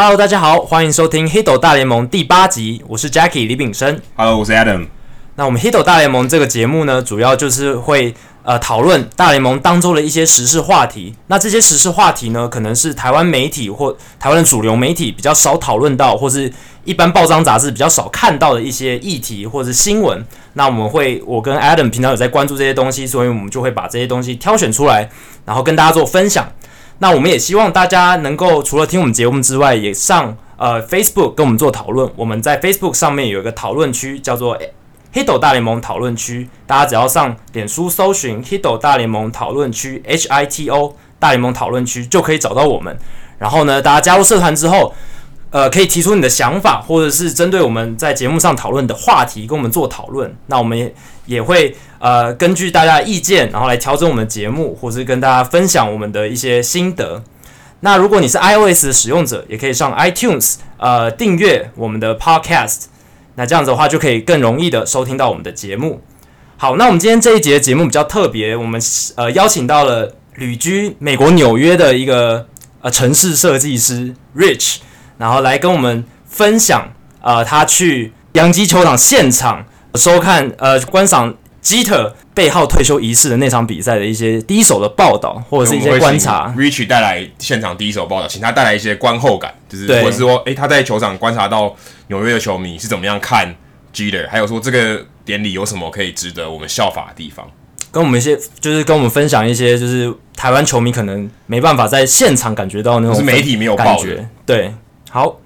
Hello，大家好，欢迎收听《黑斗大联盟》第八集，我是 Jackie 李炳生。Hello，我是 Adam。那我们《黑斗大联盟》这个节目呢，主要就是会呃讨论大联盟当中的一些时事话题。那这些时事话题呢，可能是台湾媒体或台湾的主流媒体比较少讨论到，或是一般报章杂志比较少看到的一些议题或者是新闻。那我们会，我跟 Adam 平常有在关注这些东西，所以我们就会把这些东西挑选出来，然后跟大家做分享。那我们也希望大家能够除了听我们节目之外，也上呃 Facebook 跟我们做讨论。我们在 Facebook 上面有一个讨论区，叫做黑斗大联盟讨论区，大家只要上脸书搜寻黑斗大联盟讨论区 H I T O 大联盟讨论区就可以找到我们。然后呢，大家加入社团之后，呃，可以提出你的想法，或者是针对我们在节目上讨论的话题跟我们做讨论。那我们也也会呃根据大家的意见，然后来调整我们节目，或是跟大家分享我们的一些心得。那如果你是 iOS 的使用者，也可以上 iTunes 呃订阅我们的 Podcast。那这样子的话，就可以更容易的收听到我们的节目。好，那我们今天这一节节目比较特别，我们呃邀请到了旅居美国纽约的一个呃城市设计师 Rich，然后来跟我们分享呃他去洋基球场现场收看呃观赏 Jeter 背号退休仪式的那场比赛的一些第一手的报道，或者是一些观察。Rich 带来现场第一手报道，请他带来一些观后感，就是或者是说，诶、欸，他在球场观察到纽约的球迷是怎么样看 Jeter，还有说这个典礼有什么可以值得我们效法的地方，跟我们一些就是跟我们分享一些就是台湾球迷可能没办法在现场感觉到那种是媒体没有感觉。对，好，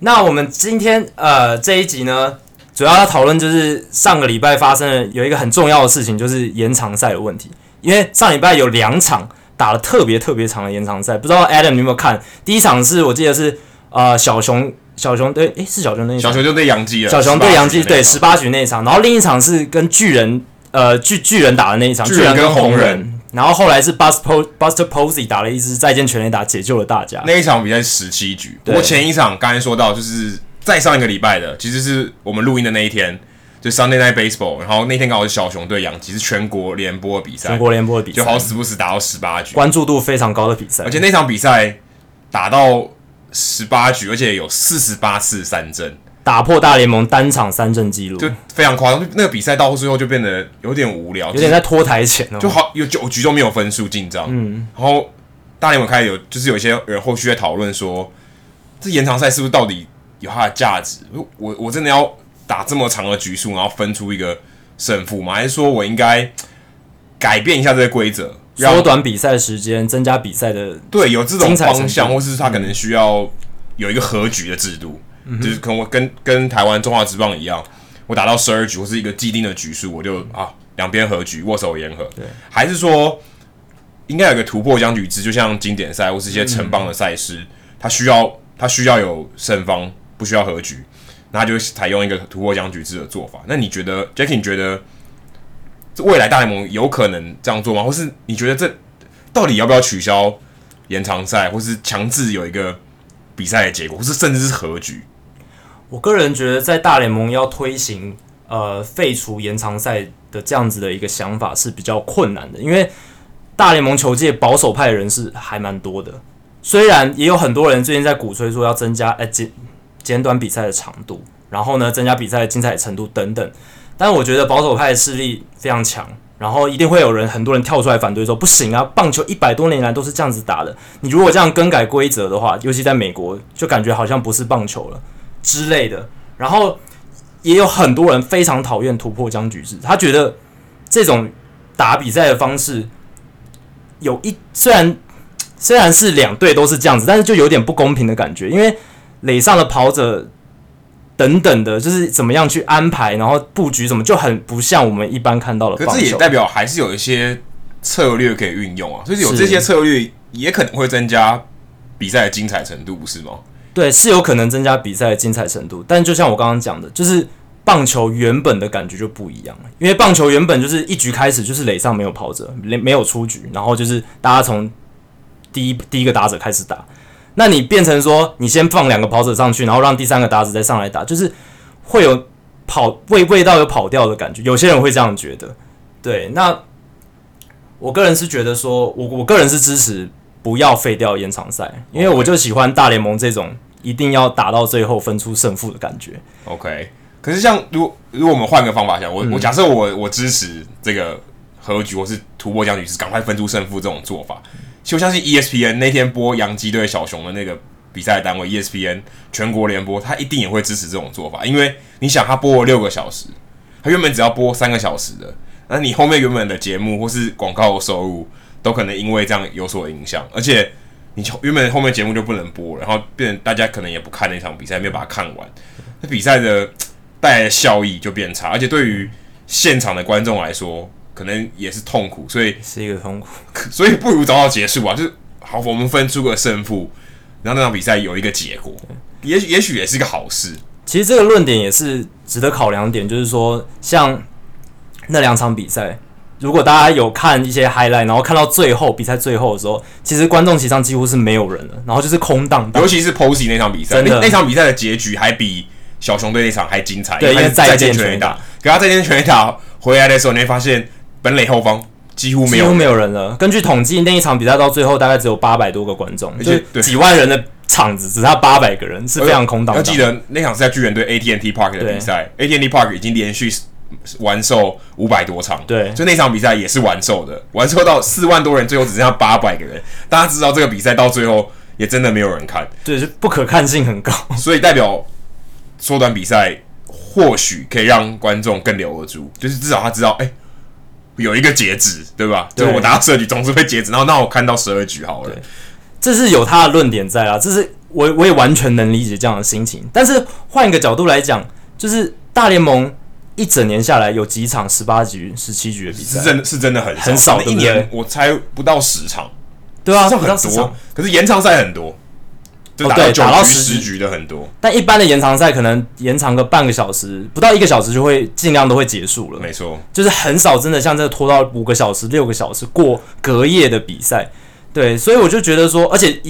那我们今天呃这一集呢，主要要讨论就是上个礼拜发生的有一个很重要的事情，就是延长赛的问题。因为上礼拜有两场打了特别特别长的延长赛，不知道 Adam 你有没有看？第一场是我记得是呃小熊小熊对，诶是小熊那一场，小熊就对杨基了，小熊对杨基对十八局那一场，然后另一场是跟巨人呃巨巨人打的那一场，巨人跟红，人，然后后来是 Buster Buster Posey 打了一支再见全垒打，解救了大家。那一场比赛十七局，不过前一场刚才说到就是。再上一个礼拜的，其实是我们录音的那一天，就 Sunday Night Baseball，然后那天刚好是小熊对洋基，是全国联播的比赛，全国联播的比赛，就好死不死打到十八局，关注度非常高的比赛，而且那场比赛打到十八局，而且有四十八次三振，打破大联盟单场三振纪录，就非常夸张。那个比赛到最后就变得有点无聊，有点在拖台前哦，就好有九局都没有分数进账，嗯，然后大联盟开始有，就是有一些人后续在讨论说，这延长赛是不是到底？有它的价值，我我真的要打这么长的局数，然后分出一个胜负吗？还是说我应该改变一下这个规则，缩短比赛时间，增加比赛的对，有这种方向，或是他可能需要有一个和局的制度，嗯、就是可能我跟跟台湾中华职棒一样，我打到十二局或是一个既定的局数，我就啊两边和局，握手言和。对，还是说应该有个突破僵局制，就像经典赛或是一些城邦的赛事，嗯、它需要它需要有胜方。不需要和局，那他就采用一个突破僵局制的做法。那你觉得，Jackie，你觉得未来大联盟有可能这样做吗？或是你觉得这到底要不要取消延长赛，或是强制有一个比赛的结果，或是甚至是和局？我个人觉得，在大联盟要推行呃废除延长赛的这样子的一个想法是比较困难的，因为大联盟球界保守派的人士还蛮多的，虽然也有很多人最近在鼓吹说要增加呃简短比赛的长度，然后呢，增加比赛的精彩程度等等。但我觉得保守派的势力非常强，然后一定会有人，很多人跳出来反对说不行啊，棒球一百多年来都是这样子打的，你如果这样更改规则的话，尤其在美国，就感觉好像不是棒球了。之类的。然后也有很多人非常讨厌突破僵局制，他觉得这种打比赛的方式有一虽然虽然是两队都是这样子，但是就有点不公平的感觉，因为。垒上的跑者等等的，就是怎么样去安排，然后布局什么，就很不像我们一般看到的。可是这也代表还是有一些策略可以运用啊，就是有这些策略也可能会增加比赛的精彩程度，不是吗？对，是有可能增加比赛的精彩程度，但就像我刚刚讲的，就是棒球原本的感觉就不一样了，因为棒球原本就是一局开始就是垒上没有跑者，没没有出局，然后就是大家从第一第一个打者开始打。那你变成说，你先放两个跑者上去，然后让第三个打者再上来打，就是会有跑味味道有跑掉的感觉。有些人会这样觉得，对。那我个人是觉得说，我我个人是支持不要废掉延长赛，因为我就喜欢大联盟这种一定要打到最后分出胜负的感觉。OK，可是像如果如果我们换个方法想，我、嗯、我假设我我支持这个和局或是突破僵局是赶快分出胜负这种做法，其实我相信 ESPN 那天播洋基对小熊的那个比赛单位 ESPN 全国联播，他一定也会支持这种做法，因为你想他播了六个小时，他原本只要播三个小时的。那你后面原本的节目或是广告收入都可能因为这样有所影响，而且你原本后面节目就不能播，然后变成大家可能也不看那场比赛，没有把它看完，那比赛的 带来的效益就变差，而且对于现场的观众来说，可能也是痛苦，所以是一个痛苦，所以不如早早结束吧，就是好，我们分出个胜负，然后那场比赛有一个结果，也许也许也是一个好事。其实这个论点也是值得考量点，就是说像。那两场比赛，如果大家有看一些 highlight，然后看到最后比赛最后的时候，其实观众席上几乎是没有人了，然后就是空荡荡。尤其是 Posey 那场比赛，那那场比赛的结局还比小熊队那场还精彩，对，因为再见全垒打，给他再见全垒打回来的时候，你会发现本垒后方几乎没有几乎没有人了。根据统计，那一场比赛到最后大概只有八百多个观众，就几万人的场子，只差八百个人，是非常空荡。要记得那场是在巨人队 AT&T Park 的比赛，AT&T Park 已经连续。完售五百多场，对，就那场比赛也是完售的，完售到四万多人，最后只剩下八百个人。大家知道这个比赛到最后也真的没有人看，对，就不可看性很高，所以代表缩短比赛或许可以让观众更留得住，就是至少他知道，哎、欸，有一个截止，对吧？对，就我打到十二局总是会截止，然后那我看到十二局好了，这是有他的论点在啊，这是我我也完全能理解这样的心情。但是换一个角度来讲，就是大联盟。一整年下来有几场十八局、十七局的比赛，是真的是真的很很少。一年我猜不到十场，对啊，这很多。可是延长赛很多，就打到九局、十局的很多。但一般的延长赛可能延长个半个小时，不到一个小时就会尽量都会结束了。没错，就是很少真的像这个拖到五个小时、六个小时过隔夜的比赛。对，所以我就觉得说，而且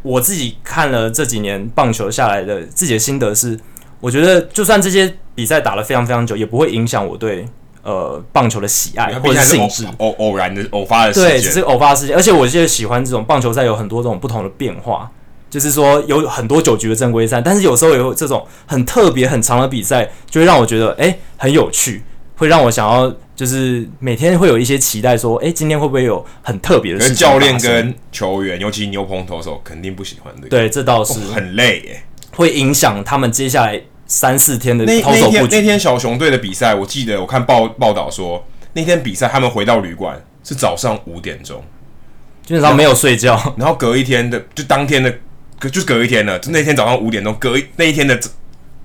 我自己看了这几年棒球下来的自己的心得是。我觉得，就算这些比赛打了非常非常久，也不会影响我对呃棒球的喜爱或者兴致。偶偶然的偶发的事件，对，只是偶发的事件。而且我现在喜欢这种棒球赛，有很多这种不同的变化，就是说有很多九局的正规赛，但是有时候有这种很特别很长的比赛，就会让我觉得哎、欸、很有趣，会让我想要就是每天会有一些期待，说哎、欸、今天会不会有很特别的事情？教练跟球员，尤其牛棚投手，肯定不喜欢的。对，这倒是、哦、很累耶，会影响他们接下来。三四天的那那天那天小熊队的比赛，我记得我看报报道说，那天比赛他们回到旅馆是早上五点钟，基本上没有睡觉，然后隔一天的就当天的隔就隔一天了，就那天早上五点钟，隔一那一天的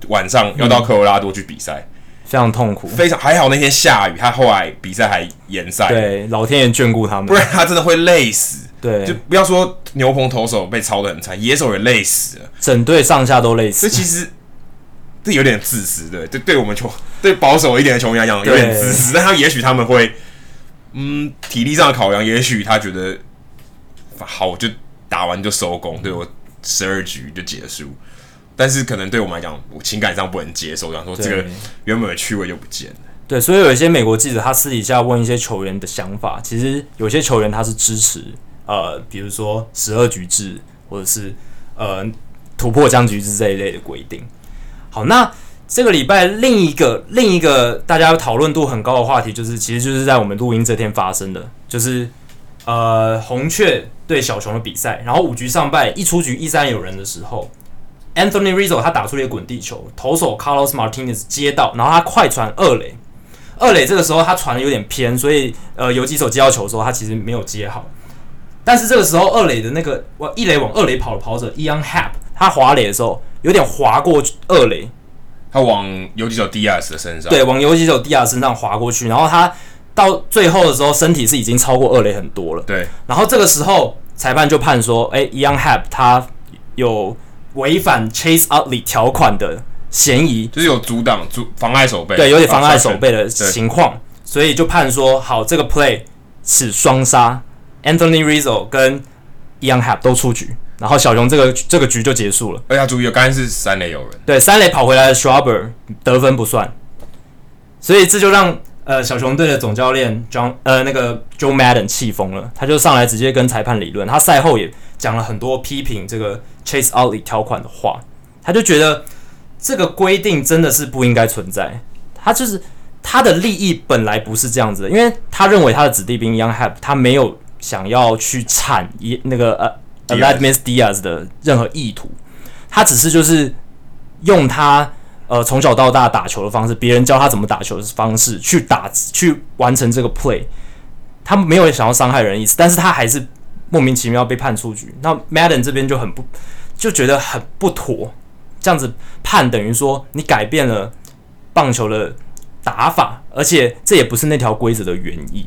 晚上要到科罗拉多去比赛，嗯，非常痛苦，非常还好那天下雨，他后来比赛还延赛，对，老天爷眷顾他们，不然他真的会累死，对，就不要说牛棚投手被操的很惨，野手也累死了，整队上下都累死，这其实。这有点自私对，对，对我们球 对保守一点的球迷来讲有点自私，但他也许他们会，嗯，体力上的考量，也许他觉得好就打完就收工，对我十二局就结束，但是可能对我们来讲，我情感上不能接受，然后说这个原本的趣味就不见了。对，所以有一些美国记者他私底下问一些球员的想法，其实有些球员他是支持呃，比如说十二局制或者是呃突破僵局制这一类的规定。好，那这个礼拜另一个另一个大家讨论度很高的话题，就是其实就是在我们录音这天发生的，就是呃红雀对小熊的比赛，然后五局上半一出局一三有人的时候，Anthony Rizzo 他打出了一个滚地球，投手 Carlos Martinez 接到，然后他快传二垒，二垒这个时候他传的有点偏，所以呃游击手接到球的时候他其实没有接好，但是这个时候二垒的那个往一垒往二垒跑的跑者 Ian Happ 他滑垒的时候。有点滑过二垒，他往游击手 Diaz 的身上，对，往游击手 Diaz 身上滑过去，然后他到最后的时候，身体是已经超过二垒很多了。对，然后这个时候裁判就判说，哎，Ian Happ 他有违反 Chase Utley 条款的嫌疑，就是有阻挡、阻妨碍手背，对，有点妨碍手背的情况，所以就判说，好，这个 play 是双杀，Anthony Rizzo 跟 Ian Happ 都出局。然后小熊这个这个局就结束了。哎呀，注意，刚才是三垒有人。对，三垒跑回来的 Schwarber 得分不算，所以这就让呃小熊队的总教练 John 呃那个 Joe Madden 气疯了，他就上来直接跟裁判理论。他赛后也讲了很多批评这个 Chase Outley 条款的话。他就觉得这个规定真的是不应该存在。他就是他的利益本来不是这样子的，因为他认为他的子弟兵 Young Hep 他没有想要去铲一那个呃 Aledmys Diaz 的任何意图，他只是就是用他呃从小到大打球的方式，别人教他怎么打球的方式去打去完成这个 play，他没有想要伤害人的意思，但是他还是莫名其妙被判出局。那 Madden 这边就很不就觉得很不妥，这样子判等于说你改变了棒球的打法，而且这也不是那条规则的原意。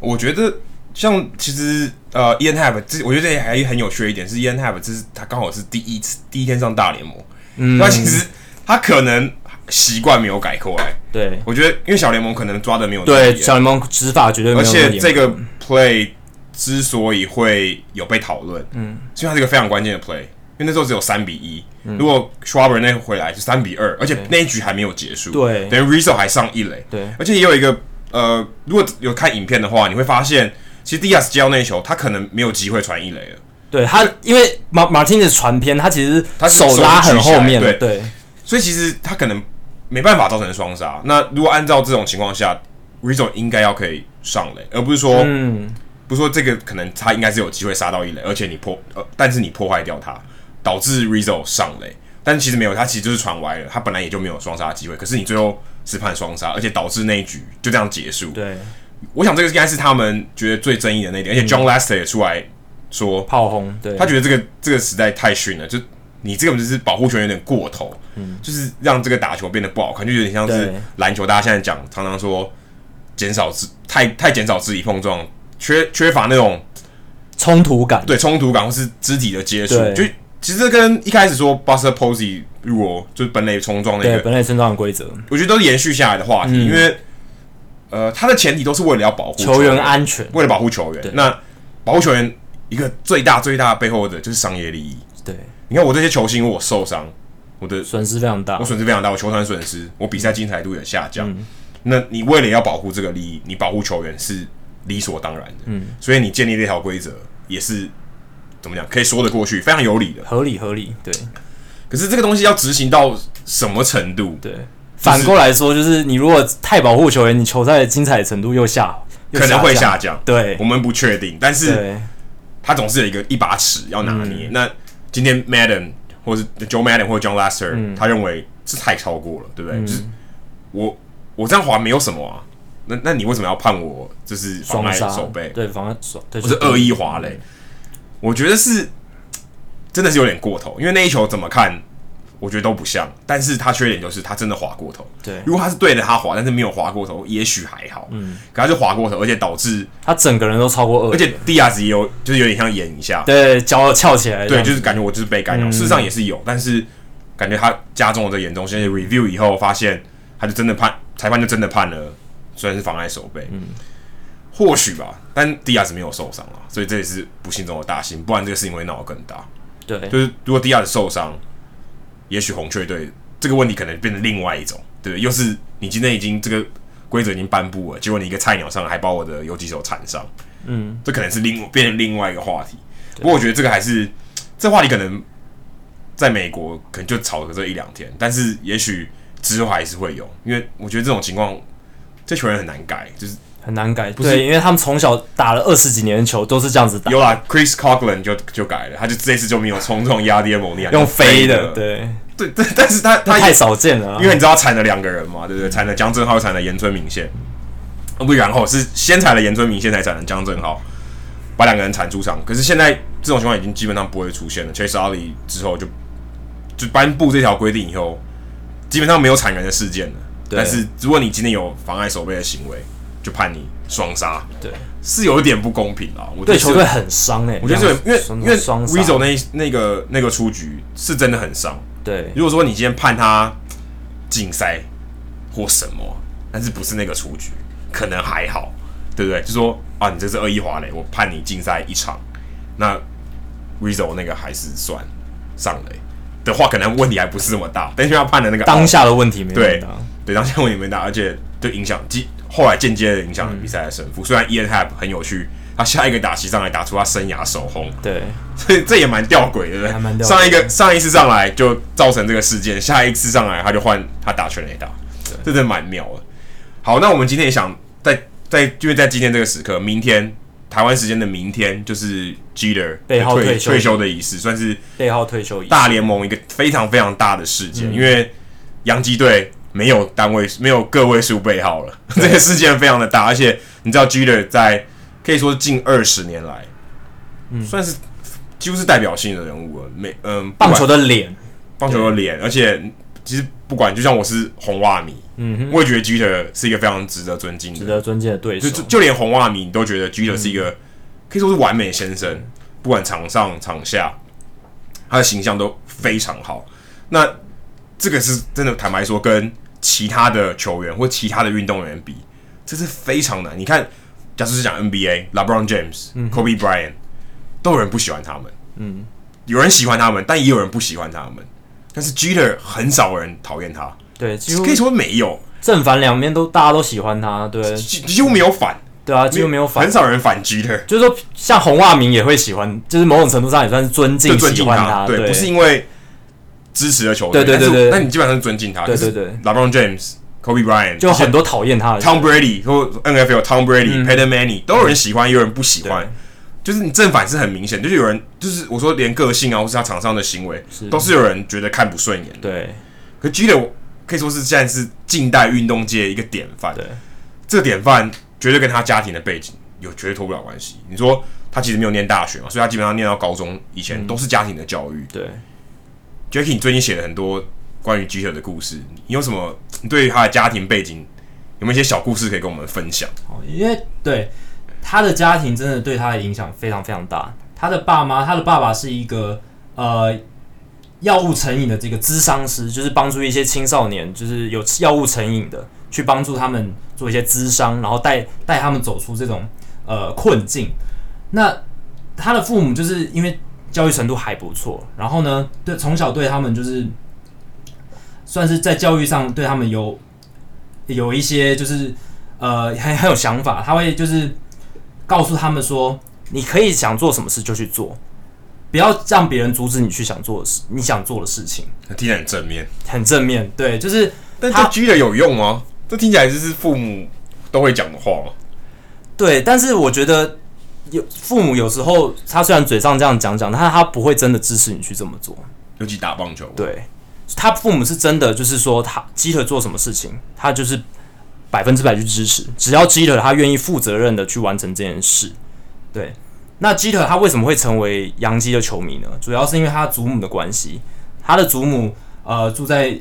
我觉得像其实呃，Ian Happ 这我觉得这还很有趣的一点是，Ian Happ 这是他刚好是第一次第一天上大联盟，嗯，那其实他可能习惯没有改过来。对，我觉得因为小联盟可能抓的没有对小联盟执法绝对没有，而且这个 play 之所以会有被讨论，嗯，是因为它是一个非常关键的 play，因为那时候只有三比一。如果 Schwarber 那回来是三比二，而且那一局还没有结束，对，等于 Rizzo 还上一垒，对，而且也有一个呃，如果有看影片的话，你会发现，其实 Diaz 接到那一球，他可能没有机会传一垒了。对他，因为马马丁的传偏，他其实他手拉很后面，对对，所以其实他可能没办法造成双杀。那如果按照这种情况下，Rizzo 应该要可以上垒，而不是说，嗯，不是说这个可能他应该是有机会杀到一垒，而且你破呃，但是你破坏掉他。导致 Rizzo 上垒，但其实没有，他其实就是传歪了，他本来也就没有双杀的机会。可是你最后是判双杀，而且导致那一局就这样结束。对，我想这个应该是他们觉得最争议的那点，而且 John Lester 也出来说炮轰，对，他觉得这个这个实在太逊了，就你这个就是保护球员有点过头，嗯，就是让这个打球变得不好看，就有点像是篮球，大家现在讲常常说减少肢太太减少肢体碰撞，缺缺乏那种冲突感，对，冲突感或是肢体的接触，就。其实这跟一开始说 Buster Posey 如果就是本垒冲撞那个本垒冲撞的规则，我觉得都是延续下来的话题，嗯、因为呃，它的前提都是为了要保护球员安全，为了保护球员。那保护球员一个最大最大的背后的就是商业利益。对，你看我这些球星，我受伤，我的损失非常大，我损失非常大，我球团损失，我比赛精彩度也下降。嗯、那你为了要保护这个利益，你保护球员是理所当然的。嗯，所以你建立这条规则也是。怎么讲？可以说得过去，非常有理的，合理合理。对，可是这个东西要执行到什么程度？对，就是、反过来说，就是你如果太保护球员，你球赛的精彩程度又下，又下可能会下降。对，我们不确定，但是他总是有一个一把尺要拿捏。嗯、那今天 Madden 或是 Joe Madden 或者 John Lester，、嗯、他认为是太超过了，对不对？嗯、就是我我这样滑没有什么啊，那那你为什么要判我就是妨碍手背？对，妨碍守，不是恶意滑嘞。我觉得是真的是有点过头，因为那一球怎么看，我觉得都不像。但是他缺点就是他真的滑过头。对，如果他是对着他滑，但是没有滑过头，也许还好。嗯，可他就滑过头，而且导致他整个人都超过二。而且蒂亚斯也有，就是有点像演一下，对，脚翘起来。对，就是感觉我就是被干扰。嗯、事实上也是有，但是感觉他加重了这严重。现在 review 以后发现，他就真的判裁判就真的判了，虽然是妨碍守备。嗯。或许吧，但迪亚斯没有受伤啊，所以这也是不幸中的大幸，不然这个事情会闹得更大。对，就是如果迪亚斯受伤，也许红雀队这个问题可能变成另外一种，对不对？又是你今天已经这个规则已经颁布了，结果你一个菜鸟上还把我的游击手缠上，嗯，这可能是另变成另外一个话题。不过我觉得这个还是这话题可能在美国可能就吵个这一两天，但是也许之后还是会有，因为我觉得这种情况这球员很难改，就是。很难改，不是对，因为他们从小打了二十几年的球，都是这样子打。有啦，Chris Coghlan 就就改了，他就这次就没有冲撞压跌猛力，用飞的，对对对，但是他他太少见了，因为你知道他铲了两个人嘛，对不对？铲了江正浩，铲了岩村明宪，不然后是先铲了岩村明宪，才铲了江正浩，把两个人铲出场。可是现在这种情况已经基本上不会出现了。Chase Utley 之后就就颁布这条规定以后，基本上没有铲人的事件了。对但是如果你今天有妨碍守备的行为，就判你双杀，对，是有一点不公平啊。我对球队很伤哎，我觉得这个，因为因为 Rizzo 那那个那个出局是真的很伤。对，如果说你今天判他禁赛或什么，但是不是那个出局，可能还好，对不对？就说啊，你这是恶意滑垒，我判你禁赛一场，那 Rizzo 那个还是算上垒的话，可能问题还不是这么大。但是要判的那个当下的问题没对，对，当下问题没大，而且对影响后来间接的影响了比赛的胜负。嗯、虽然 Ian Happ 很有趣，他下一个打席上来打出他生涯首轰，对，所以这也蛮吊诡的，对不对？上一个上一次上来就造成这个事件，下一次上来他就换他打全垒打，这真的蛮妙的。好，那我们今天也想在在，因为在今天这个时刻，明天台湾时间的明天就是 Jeter 背号退退休的仪式，算是背号退休大联盟一个非常非常大的事件，嗯、因为洋基队。没有单位，没有个位数背号了，这个事件非常的大，而且你知道，Jeter 在可以说近二十年来，嗯，算是几乎是代表性的人物了。没，嗯，棒球的脸，棒球的脸，而且其实不管，就像我是红袜迷，嗯哼，我也觉得 Jeter 是一个非常值得尊敬的、值得尊敬的对手。就就连红袜迷你都觉得 Jeter 是一个、嗯、可以说是完美先生，不管场上场下，他的形象都非常好。那这个是真的，坦白说跟其他的球员或其他的运动员比，这是非常难。你看，假设是讲 NBA，LeBron James、嗯、Kobe Bryant，都有人不喜欢他们。嗯，有人喜欢他们，但也有人不喜欢他们。但是 Jeter 很少人讨厌他，对，可以说没有正反两面都大家都喜欢他，对，几几乎没有反，对啊，几乎没有反，很少人反 Jeter。就是说，像红袜明也会喜欢，就是某种程度上也算是尊敬、喜欢他，对，对不是因为。支持的球队，对对对对，那你基本上是尊敬他，对对对。LeBron James、Kobe Bryant 就很多讨厌他的，Tom Brady 或 NFL Tom Brady、Peyton Manning 都有人喜欢，也有人不喜欢，就是你正反是很明显，就是有人就是我说连个性啊，或是他场上的行为，都是有人觉得看不顺眼。对，可 Jeter 可以说是现在是近代运动界一个典范，对，这个典范绝对跟他家庭的背景有绝对脱不了关系。你说他其实没有念大学嘛，所以他基本上念到高中以前都是家庭的教育，对。Jacky，你最近写了很多关于 Jeter 的故事，你有什么？你对于他的家庭背景有没有一些小故事可以跟我们分享？哦，因为对他的家庭真的对他的影响非常非常大。他的爸妈，他的爸爸是一个呃药物成瘾的这个咨商师，就是帮助一些青少年，就是有药物成瘾的，去帮助他们做一些咨商，然后带带他们走出这种呃困境。那他的父母就是因为。教育程度还不错，然后呢，对从小对他们就是算是在教育上对他们有有一些就是呃很很有想法，他会就是告诉他们说，你可以想做什么事就去做，不要让别人阻止你去想做的事，你想做的事情。听起来很正面，很正面，对，就是但这 G 的有用吗？这听起来就是父母都会讲的话吗？对，但是我觉得。有父母有时候，他虽然嘴上这样讲讲，但他他不会真的支持你去这么做。尤其打棒球，对，他父母是真的，就是说他 Jeter 做什么事情，他就是百分之百去支持，只要 Jeter 他愿意负责任的去完成这件事。对，那 Jeter 他为什么会成为洋基的球迷呢？主要是因为他祖母的关系，他的祖母呃住在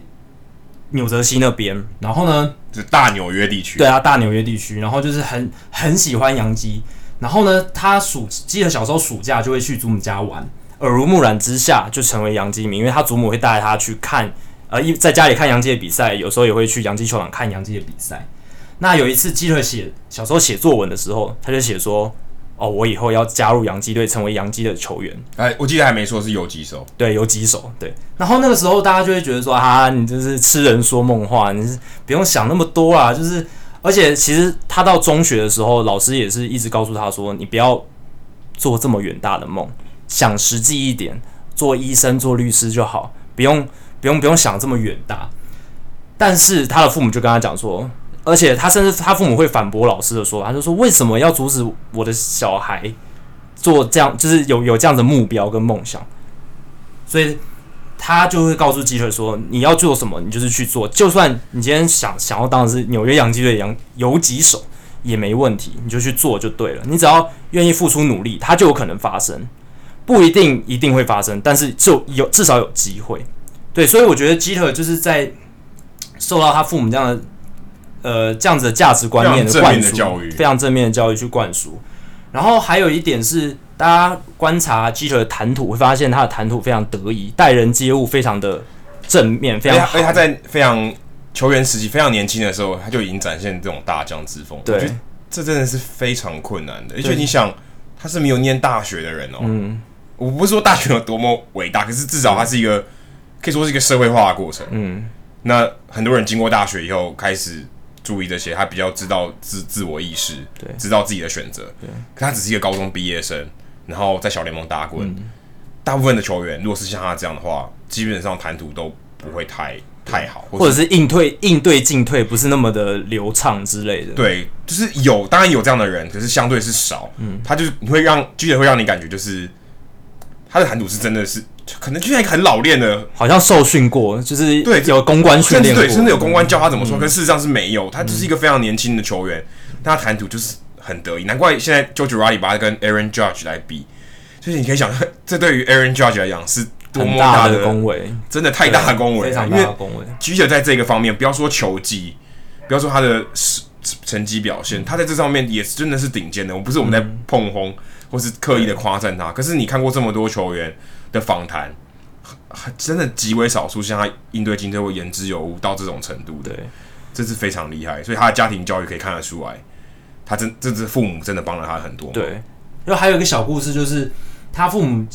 纽泽西那边，然后呢，就是大纽约地区，对啊，大纽约地区，然后就是很很喜欢洋基。然后呢，他暑记得小时候暑假就会去祖母家玩，耳濡目染之下就成为洋基迷，因为他祖母会带他去看，呃，一在家里看洋基的比赛，有时候也会去洋基球场看洋基的比赛。那有一次基特写小时候写作文的时候，他就写说：“哦，我以后要加入洋基队，成为洋基的球员。”哎，我记得还没说是游击手，对，游击手，对。然后那个时候大家就会觉得说：“啊，你就是痴人说梦话，你是不用想那么多啊，就是。”而且其实他到中学的时候，老师也是一直告诉他说：“你不要做这么远大的梦，想实际一点，做医生、做律师就好，不用不用不用想这么远大。”但是他的父母就跟他讲说，而且他甚至他父母会反驳老师的说法，他就说：“为什么要阻止我的小孩做这样？就是有有这样的目标跟梦想？”所以。他就会告诉基特说：“你要做什么，你就是去做。就算你今天想想要当的是纽约洋基队洋游击手，也没问题，你就去做就对了。你只要愿意付出努力，它就有可能发生，不一定一定会发生，但是就有至少有机会。对，所以我觉得基特就是在受到他父母这样的呃这样子的价值观念的灌输，非常正面的教育去灌输。然后还有一点是。”大家观察基德的谈吐，会发现他的谈吐非常得意，待人接物非常的正面，非常好。而且他在非常球员时期非常年轻的时候，他就已经展现这种大将之风。对，这真的是非常困难的。而且你想，他是没有念大学的人哦。嗯，我不是说大学有多么伟大，可是至少他是一个可以说是一个社会化的过程。嗯，那很多人经过大学以后，开始注意这些，他比较知道自自我意识，对，知道自己的选择。对，可他只是一个高中毕业生，然后在小联盟打滚。嗯、大部分的球员，如果是像他这样的话，基本上谈吐都不会太太好，或者是应退应对进退不是那么的流畅之类的。对，就是有，当然有这样的人，可是相对是少。嗯，他就是你会让，记者会让你感觉就是他的谈吐是真的是。可能就像一个很老练的，好像受训过，就是对有公关训练过，对，甚至有公关教他怎么说。可事实上是没有，他只是一个非常年轻的球员，但他谈吐就是很得意。难怪现在 Joe Girardi 把他跟 Aaron Judge 来比，就是你可以想，这对于 Aaron Judge 来讲是多么大的恭维，真的太大的恭维，非常大的恭维。Jeter 在这个方面，不要说球技，不要说他的成绩表现，他在这上面也真的是顶尖的。我不是我们在碰轰，或是刻意的夸赞他，可是你看过这么多球员的访谈，真的极为少数像他应对进退会言之有物到这种程度的，这是非常厉害。所以他的家庭教育可以看得出来，他真这是父母真的帮了他很多。对，然后还有一个小故事，就是他父母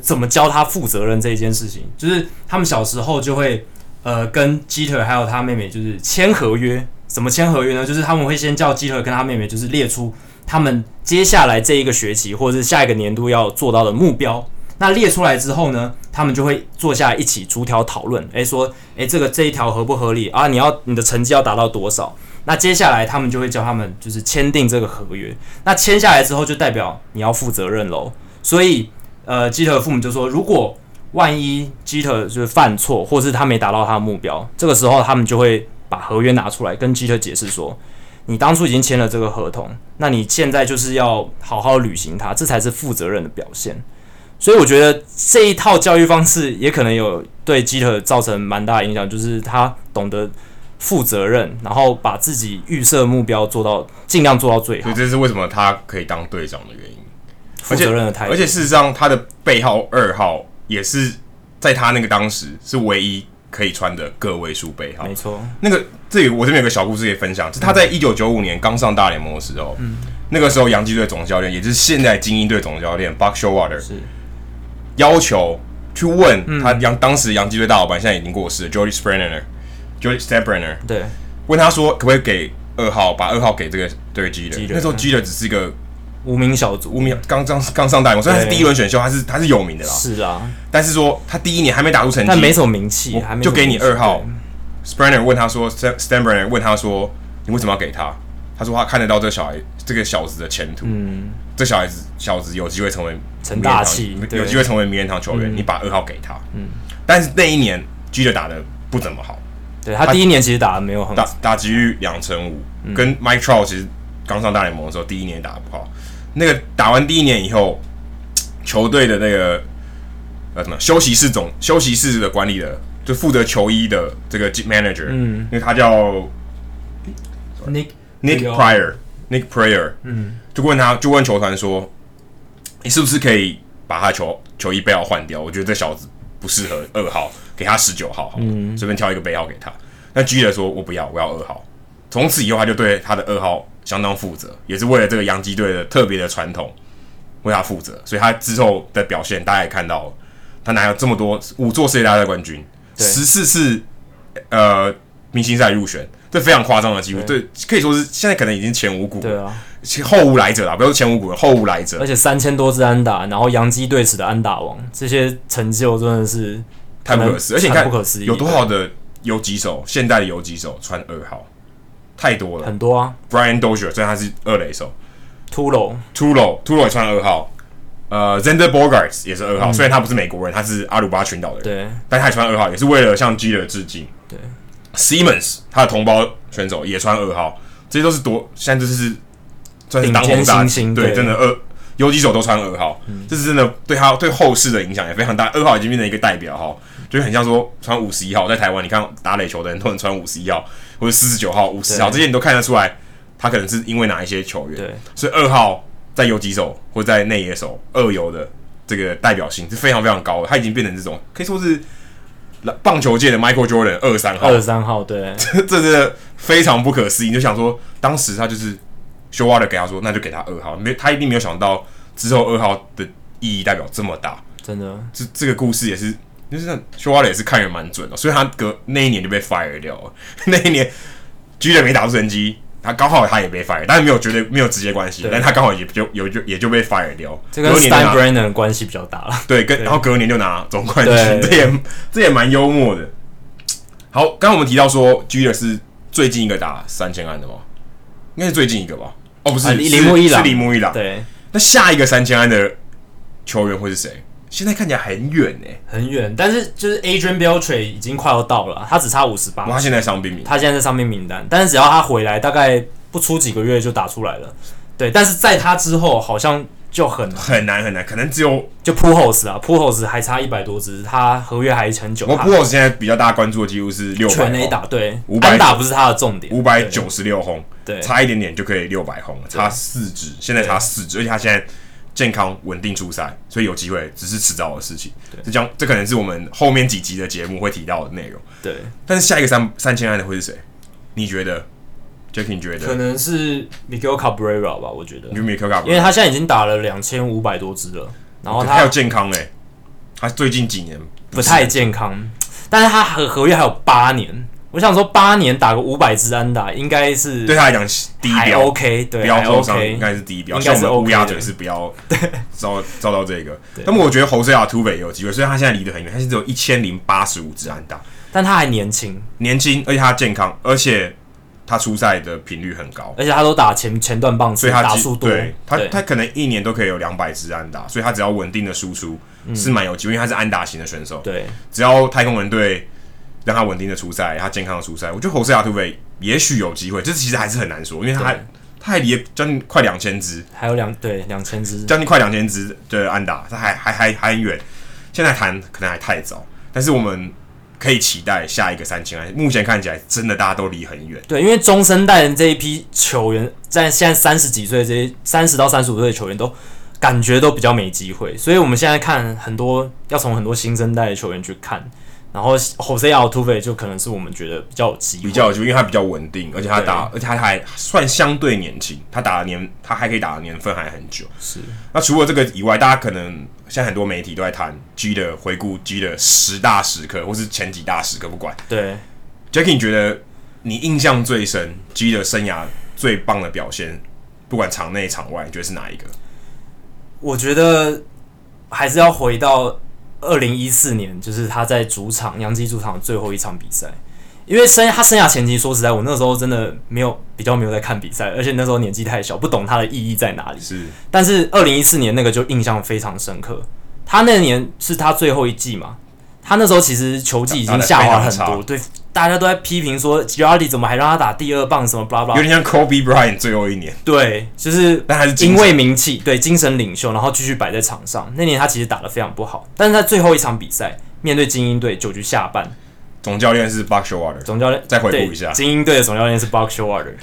怎么教他负责任这一件事情，就是他们小时候就会呃跟鸡腿还有他妹妹就是签合约，怎么签合约呢？就是他们会先叫鸡腿跟他妹妹就是列出他们接下来这一个学期或者是下一个年度要做到的目标。那列出来之后呢，他们就会坐下来一起逐条讨论，诶，说，诶，这个这一条合不合理啊？你要你的成绩要达到多少？那接下来他们就会叫他们就是签订这个合约。那签下来之后，就代表你要负责任喽。所以，呃，基特的父母就说，如果万一基特就是犯错，或是他没达到他的目标，这个时候他们就会把合约拿出来跟基特解释说，你当初已经签了这个合同，那你现在就是要好好履行它，这才是负责任的表现。所以我觉得这一套教育方式也可能有对基特造成蛮大的影响，就是他懂得负责任，然后把自己预设目标做到尽量做到最好。所以这是为什么他可以当队长的原因，负责任的态度。而且事实上，他的背号二号也是在他那个当时是唯一可以穿的个位数背号。没错，那个这里我这边有个小故事可以分享，是他在一九九五年刚上大联盟的时候，嗯，那个时候洋基队总教练，也就是现在精英队总教练 Buck Showalter 是。要求去问他洋当时洋基队大老板，现在已经过世了，George Springer，George Steinbrenner，对，问他说可不可以给二号，把二号给这个对 Jeter。那时候 Jeter 只是一个无名小卒，无名刚刚刚上大联盟，虽然是第一轮选秀，他是他是有名的啦，是啊，但是说他第一年还没打出成绩，但没什么名气，就给你二号。sprinner 问他说，Steinbrenner 问他说，你为什么要给他？他说他看得到这个小孩，这个小子的前途，嗯，这小孩子小子有机会成为成大器，有机会成为名人堂球员。嗯、你把二号给他，嗯，但是那一年 Jeter 打的不怎么好，对他第一年其实打的没有很好，打打击率两成五，跟 Mike Trout 其实刚上大联盟的时候第一年打得不好。那个打完第一年以后，球队的那个呃什么休息室总休息室的管理的就负责球衣的这个 manager，嗯，因为他叫 Nick。Nick Pryor，Nick Pryor，嗯，就问他，就问球团说，你是不是可以把他球球衣背号换掉？我觉得这小子不适合二号，给他十九号，好，嗯，随便挑一个背号给他。那 Jeter 说，我不要，我要二号。从此以后，他就对他的二号相当负责，也是为了这个洋基队的特别的传统为他负责。所以他之后的表现，大家也看到了，他拿了这么多五座世界大赛冠军，十四次呃明星赛入选。这非常夸张的记录，对，可以说是现在可能已经前无古，对啊，后无来者了。不要说前无古人，后无来者。而且三千多支安打，然后洋基队史的安打王，这些成就真的是太不可思议。而且你看，有多少的游击手，现代的游击手穿二号，太多了，很多啊。Brian Dozier 虽然他是二垒手，Tulo，Tulo，Tulo 也穿二号。呃，Zander Bogaerts 也是二号，虽然他不是美国人，他是阿鲁巴群岛的人，对，但他也穿二号，也是为了向 Jeter 致敬，对。Simmons 他的同胞选手也穿二号，这些都是多，现在就是算是当红大星，对，真的二游击手都穿二号，嗯、这是真的对他对后世的影响也非常大。二号已经变成一个代表哈，就很像说穿五十一号，在台湾你看打垒球的人都能穿五十一号或者四十九号、五十号，这些你都看得出来，他可能是因为哪一些球员，对，所以二号在游击手或在内野手二游的这个代表性是非常非常高的，他已经变成这种可以说是。棒球界的 Michael Jordan 二三号，二三号，对，这这是非常不可思议。你就想说，当时他就是 Showalter 给他说，那就给他二号，没他一定没有想到之后二号的意义代表这么大，真的。这这个故事也是，就是 Showalter 也是看人蛮准的，所以他隔那一年就被 fire 掉了。那一年居然没打出成绩，他刚好他也被 fire，但是没有绝对没有直接关系，但他刚好也就有就也就被 fire 掉。这跟 Steinbrenner 关系比较大了。对，跟然后隔年就拿总冠军，这也这也蛮幽默的。好，刚刚我们提到说 G 的是最近一个打三千安的吗？应该是最近一个吧？哦，不是，铃木一朗，是铃木一朗。对，那下一个三千安的球员会是谁？现在看起来很远呢、欸，很远，但是就是 Adrian Beltre 已经快要到了，他只差五十八。他现在伤病名，他现在在伤兵名单，但是只要他回来，大概不出几个月就打出来了。对，但是在他之后好像就很难很难很难，可能只有就 Pujols 啊，Pujols 还差一百多支，他合约还很久。我 Pujols 现在比较大家关注的几乎是六百，全垒打对，安打不是他的重点，五百九十六轰，对，差一点点就可以六百轰，差四支，现在差四支，而且他现在。健康稳定出赛，所以有机会只是迟早的事情。对，这将这可能是我们后面几集的节目会提到的内容。对，但是下一个三三千安的会是谁？你觉得？Jacky 你觉得？可能是 Miguel Cabrera 吧，我觉得。你觉得 Miguel Cabrera？因为他现在已经打了两千五百多支了，然后他还有健康诶，他最近几年不太健康，但是他合合约还有八年。我想说，八年打个五百支安打，应该是对他来讲低标，OK，对，不要受伤，应该是低标。像我们乌鸦嘴是不要遭遭到这个。那么我觉得 Jose Altuve 也有机会，虽然他现在离得很远，他现在只有一千零八十五支安打，但他还年轻，年轻，而且他健康，而且他出赛的频率很高，而且他都打前前段棒，所以他打数多，对他他可能一年都可以有两百支安打，所以他只要稳定的输出是蛮有机会，因为他是安打型的选手。对，只要太空人队。让他稳定的出赛，他健康的出赛，我觉得 Jose Altuve 也许有机会，这其实还是很难说，因为他还他还离将近快两千只，还有两对两千只，将近快两千只的安打，他还还还还很远，现在谈可能还太早，但是我们可以期待下一个三千安，目前看起来真的大家都离很远，对，因为中生代的这一批球员，在现在三十几岁这些三十到三十五岁的球员都感觉都比较没机会，所以我们现在看很多要从很多新生代的球员去看。然后 Jose Altuve 就可能是我们觉得比较有机会，比较有机会，因为他比较稳定，而且他打，而且他还算相对年轻，他打的年，他还可以打的年份还很久。是。那除了这个以外，大家可能现在很多媒体都在谈 G 的回顾 G 的十大时刻，或是前几大时刻，不管。对。Jacky，你觉得你印象最深 G 的生涯最棒的表现，不管场内场外，你觉得是哪一个？我觉得还是要回到。二零一四年，就是他在主场杨基主场的最后一场比赛，因为生他生涯前期，说实在，我那时候真的没有比较没有在看比赛，而且那时候年纪太小，不懂他的意义在哪里。是，但是二零一四年那个就印象非常深刻，他那年是他最后一季嘛。他那时候其实球技已经下滑很多，对，大家都在批评说 Girardi 怎么还让他打第二棒什么 blah blah，有点像 Kobe Bryant 最后一年。对，就是，但还是因为名气，对，精神领袖，然后继续摆在场上。那年他其实打得非常不好，但是在最后一场比赛面对精英队，九局下半，总教练是 Buck Showalter，总教练再回顾一下，精英队的总教练是 Buck Showalter。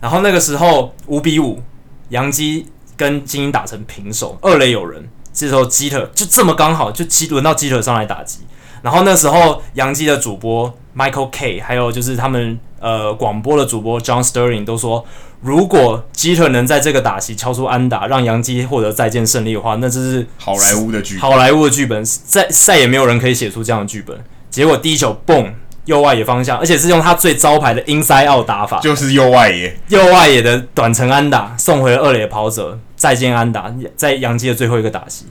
然后那个时候五比五，杨基跟精英打成平手，二垒有人，这时候基特就这么刚好就基轮到基特上来打击。然后那时候，杨基的主播 Michael Kay，还有就是他们呃广播的主播 John Sterling 都说，如果基特能在这个打席敲出安打，让杨基获得再见胜利的话，那这是好莱坞的剧本。好莱坞的剧本，再再也没有人可以写出这样的剧本。结果第一球蹦右外野方向，而且是用他最招牌的 Inside Out 打法，就是右外野，右外野的短程安打送回了二垒跑者，再见安打，在杨基的最后一个打席。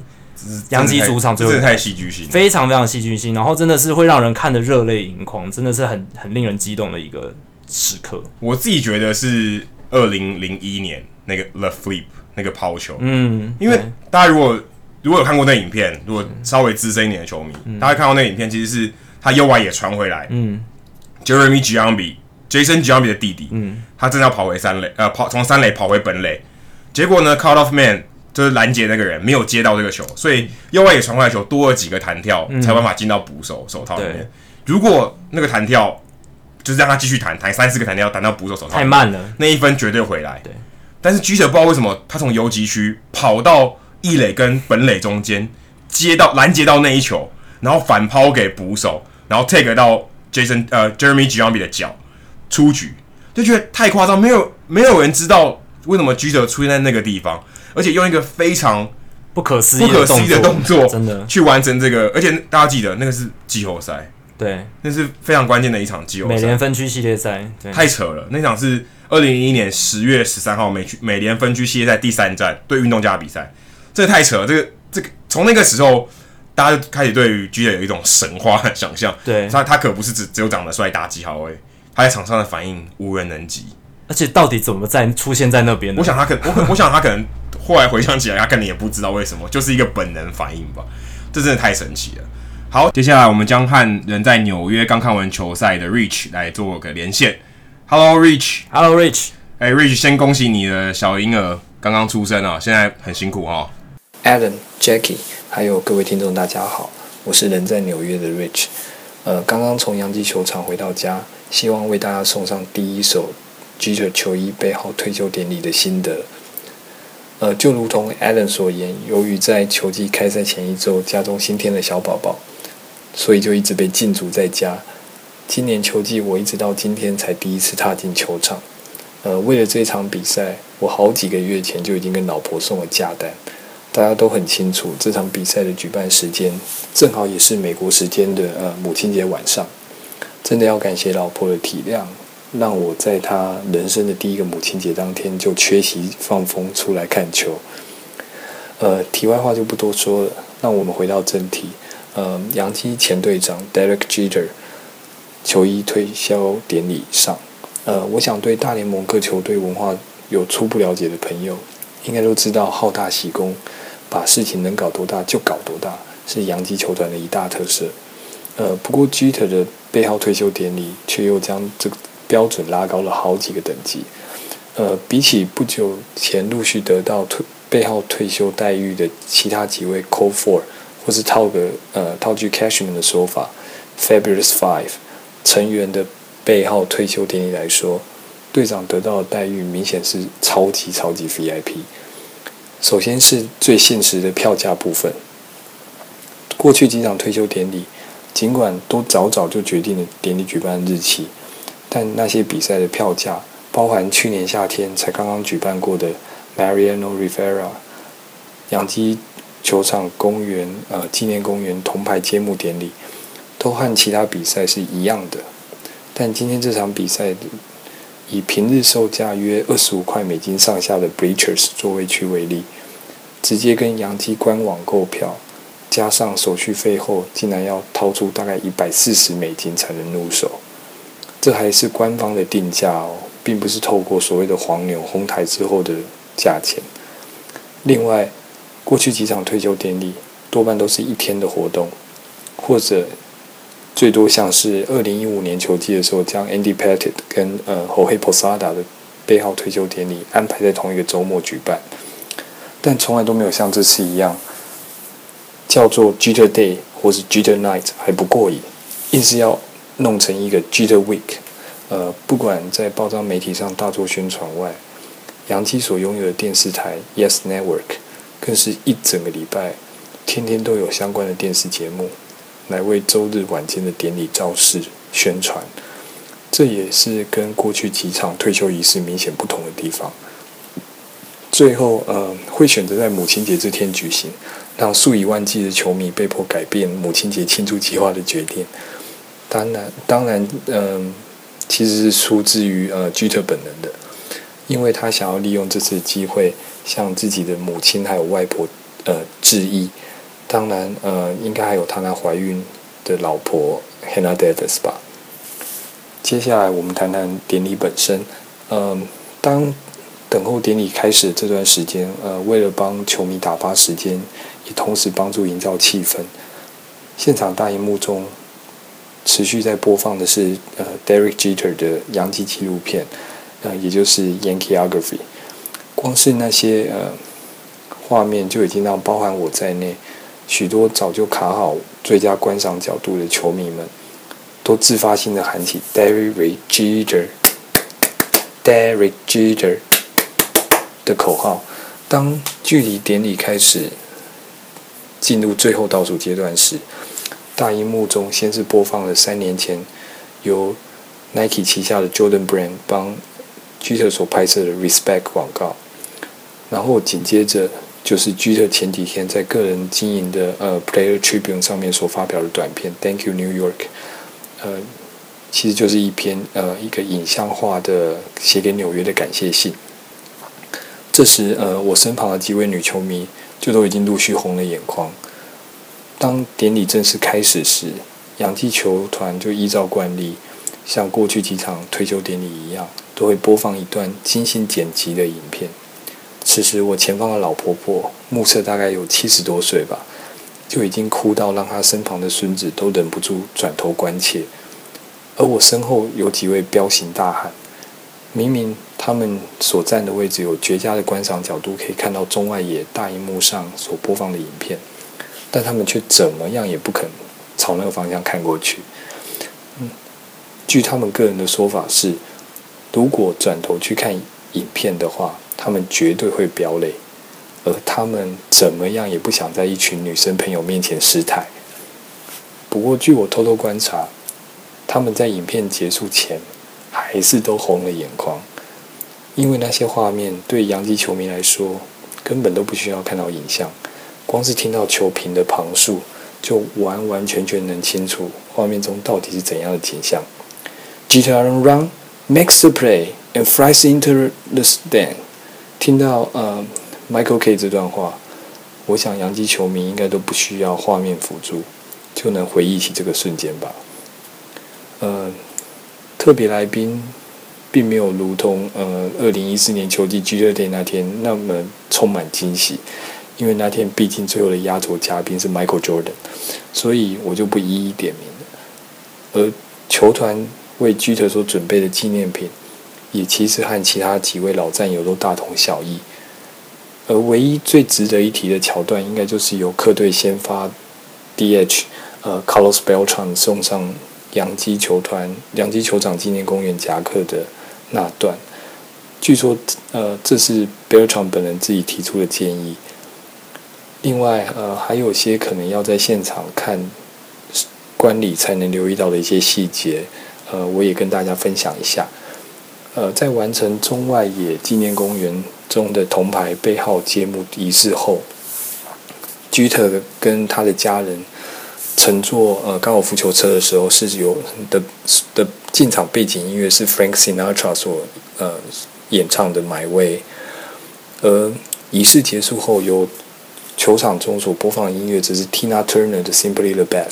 洋基主场最后，这太戏剧性，非常非常戏剧性，然后真的是会让人看得热泪盈眶，真的是很很令人激动的一个时刻。我自己觉得是二零零一年那个 The Flip 那个抛球，嗯，因为大家如果如果有看过那影片，如果稍微资深一点的球迷，嗯、大家看到那影片，其实是他右外野传回来，嗯，Jeremy Giambi，Jason Giambi 的弟弟，嗯，他正要跑回三垒，呃，跑从三垒跑回本垒，结果呢，Cut off man。就是拦截那个人没有接到这个球，所以右外野传过来球多了几个弹跳，嗯、才有办法进到捕手手套里面。对如果那个弹跳就是让他继续弹，弹三四个弹跳弹到捕手手套，太慢了，那一分绝对回来。对，但是 Jeter 不知道为什么他从游击区跑到一垒跟本垒中间接到拦截到那一球，然后反抛给捕手，然后 take 到 Jason 呃 Jeremy g i o m b i 的脚出局，就觉得太夸张，没有没有人知道为什么 Jeter 出现在那个地方。而且用一个非常不可思议、不可思议的动作，真的。去完成这个。而且大家记得，那个是季后赛，对，那是非常关键的一场季后赛。美联分区系列赛，太扯了，那场是二零零一年十月十三号美区美联分区系列赛第三战对运动家的比赛，这个太扯了，这个这个从那个时候。大家就开始对于 Jeter 有一种神话的想象，对，他他可不是只只有长得帅打几号位，他在场上的反应无人能及，而且到底怎么在出现在那边呢？我想他可我可我想他可能后来回想起来，他可能也不知道为什么，就是一个本能反应吧，这真的太神奇了。好，接下来我们将和人在纽约刚看完球赛的 Rich 来做个连线。Hello Rich，Hello Rich，哎、Rich，先恭喜你的小婴儿刚刚出生啊，现在很辛苦哈。Adam，Jackie。还有各位听众，大家好，我是人在纽约的 Rich，呃，刚刚从洋基球场回到家，希望为大家送上第一手 Jeter 球衣背号退休典礼的心得。呃，就如同 Allen 所言，由于在球季开赛前一周家中新添了小宝宝，所以就一直被禁足在家。今年球季我一直到今天才第一次踏进球场。呃，为了这场比赛，我好几个月前就已经跟老婆送了假单。大家都很清楚，这场比赛的举办时间正好也是美国时间的呃母亲节晚上。真的要感谢老婆的体谅，让我在他人生的第一个母亲节当天就缺席放风出来看球。呃，题外话就不多说了，让我们回到正题。呃，洋基前队长 Derek Jeter 球衣推销典礼上，呃，我想对大联盟各球队文化有初步了解的朋友，应该都知道好大喜功。把事情能搞多大就搞多大，是洋基球团的一大特色。呃，不过 Jeter 的背号退休典礼却又将这个标准拉高了好几个等级。呃，比起不久前陆续得到退背号退休待遇的其他几位 Code Four，或是套个呃套句 Cashman 的说法，Fabulous Five 成员的背号退休典礼来说，队长得到的待遇明显是超级超级 VIP。首先是最现实的票价部分。过去几场退休典礼，尽管都早早就决定了典礼举办日期，但那些比赛的票价，包含去年夏天才刚刚举办过的 Mariano Rivera 洋基球场公园呃纪念公园铜牌揭幕典礼，都和其他比赛是一样的。但今天这场比赛以平日售价约二十五块美金上下的 Bleachers 座位区为例，直接跟洋基官网购票，加上手续费后，竟然要掏出大概一百四十美金才能入手。这还是官方的定价哦，并不是透过所谓的黄牛哄抬之后的价钱。另外，过去几场退休典礼多半都是一天的活动，或者。最多像是二零一五年球季的时候，将 Andy Pettit 跟呃 Jorge Posada 的背号退休典礼安排在同一个周末举办，但从来都没有像这次一样叫做 Jeter Day 或是 Jeter Night 还不过瘾，硬是要弄成一个 Jeter Week。呃，不管在报章媒体上大做宣传外，杨基所拥有的电视台 Yes Network 更是一整个礼拜天天都有相关的电视节目。来为周日晚间的典礼造势宣传，这也是跟过去几场退休仪式明显不同的地方。最后，呃，会选择在母亲节这天举行，让数以万计的球迷被迫改变母亲节庆祝计划的决定。当然，当然，嗯、其实是出自于呃 Jeter 本人的，因为他想要利用这次机会向自己的母亲还有外婆呃致意。当然，呃，应该还有她那怀孕的老婆 Hannah Davis 吧。接下来我们谈谈典礼本身。嗯、呃，当等候典礼开始这段时间，呃，为了帮球迷打发时间，也同时帮助营造气氛，现场大荧幕中持续在播放的是呃 Derek Jeter 的洋基纪录片，呃，也就是 Yankeeography。光是那些呃画面就已经让包含我在内。许多早就卡好最佳观赏角度的球迷们，都自发性的喊起 “Derek Jeter”，“Derek Jeter” 的口号。当距离典礼开始进入最后倒数阶段时，大荧幕中先是播放了三年前由 Nike 旗下的 Jordan Brand 帮 Jeter 所拍摄的 “Respect” 广告，然后紧接着。就是 Jeter 前几天在个人经营的呃 Player Tribune 上面所发表的短片《Thank You New York》，呃，其实就是一篇呃一个影像化的写给纽约的感谢信。这时，呃，我身旁的几位女球迷就都已经陆续红了眼眶。当典礼正式开始时，洋基球团就依照惯例，像过去几场退休典礼一样，都会播放一段精心剪辑的影片。此时，我前方的老婆婆，目测大概有七十多岁吧，就已经哭到让她身旁的孙子都忍不住转头关切。而我身后有几位彪形大汉，明明他们所站的位置有绝佳的观赏角度，可以看到中外野大荧幕上所播放的影片，但他们却怎么样也不肯朝那个方向看过去。嗯，据他们个人的说法是，如果转头去看影片的话，他们绝对会飙泪，而他们怎么样也不想在一群女生朋友面前失态。不过，据我偷偷观察，他们在影片结束前还是都红了眼眶，因为那些画面对洋基球迷来说根本都不需要看到影像，光是听到球评的旁述，就完完全全能清楚画面中到底是怎样的景象。Jeter run makes the play and flies into the stand。听到呃，Michael Kay 这段话，我想洋基球迷应该都不需要画面辅助，就能回忆起这个瞬间吧。呃，特别来宾并没有如同呃二零一四年秋季 G2D 那天那么充满惊喜，因为那天毕竟最后的压轴嘉宾是 Michael Jordan，所以我就不一一点名了。而球团为 Jeter 所准备的纪念品。也其实和其他几位老战友都大同小异，而唯一最值得一提的桥段，应该就是由客队先发 DH 呃 Carlos Beltran 送上洋基球团洋基球场纪念公园夹克的那段。据说呃这是 Beltran 本人自己提出的建议。另外呃还有些可能要在现场看观礼才能留意到的一些细节，呃我也跟大家分享一下。呃，在完成中外野纪念公园中的铜牌背号揭幕仪式后，Jeter 跟他的家人乘坐呃高尔夫球车的时候，是有的的进场背景音乐是 Frank Sinatra 所呃演唱的《My Way》，而仪式结束后，由球场中所播放的音乐则是 Tina Turner 的《Simply the Best》，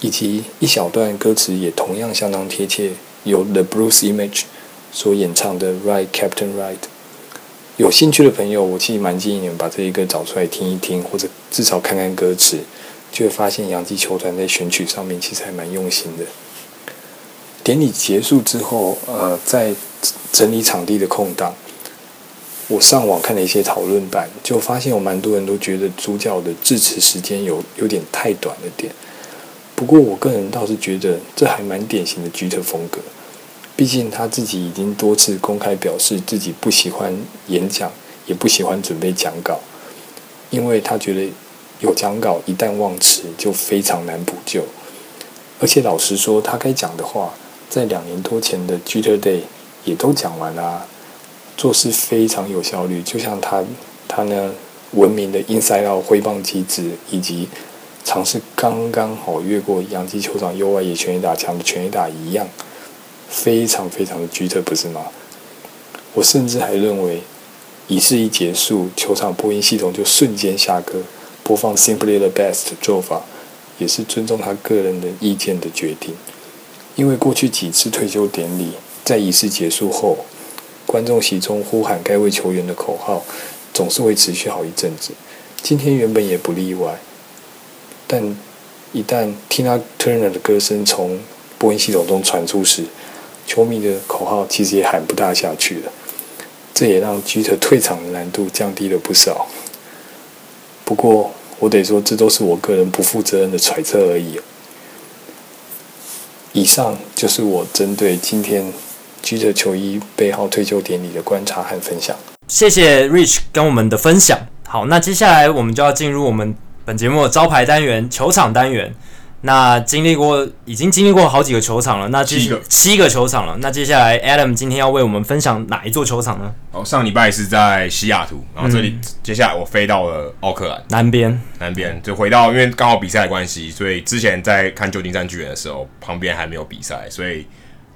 以及一小段歌词也同样相当贴切，由 The Blues Image。所演唱的《Right Captain Right》，有兴趣的朋友，我其实蛮建议你们把这一个找出来听一听，或者至少看看歌词，就会发现洋基球团在选曲上面其实还蛮用心的。典礼结束之后，呃，在整理场地的空档，我上网看了一些讨论版，就发现有蛮多人都觉得主角的致辞时间有有点太短了点。不过我个人倒是觉得这还蛮典型的居特风格。毕竟他自己已经多次公开表示自己不喜欢演讲，也不喜欢准备讲稿，因为他觉得有讲稿一旦忘词就非常难补救。而且老实说，他该讲的话在两年多前的 Jeter Day 也都讲完了，做事非常有效率，就像他他呢闻名的 Inside Out 挥棒机制，以及尝试刚刚好越过洋基球场右外野全垒打墙的全垒打一样。非常非常的 Jeter，不是吗？我甚至还认为，仪式一结束，球场播音系统就瞬间下歌，播放 Simply the Best 做法，也是尊重他个人的意见的决定。因为过去几次退休典礼，在仪式结束后，观众席中呼喊该位球员的口号，总是会持续好一阵子。今天原本也不例外，但一旦 Tina Turner 的歌声从播音系统中传出时，球迷的口号其实也喊不大下去了，这也让 Jeter 退场的难度降低了不少。不过，我得说，这都是我个人不负责任的揣测而已。以上就是我针对今天 Jeter 球衣背号退休典礼的观察和分享。谢谢 Rich 跟我们的分享。好，那接下来我们就要进入我们本节目的招牌单元——球场单元。那经历过，已经经历过好几个球场了。那七个七个球场了。那接下来，Adam 今天要为我们分享哪一座球场呢？哦，上礼拜是在西雅图，然后这里、嗯、接下来我飞到了奥克兰南边，南边就回到，因为刚好比赛的关系，所以之前在看旧金山巨人的时候，旁边还没有比赛，所以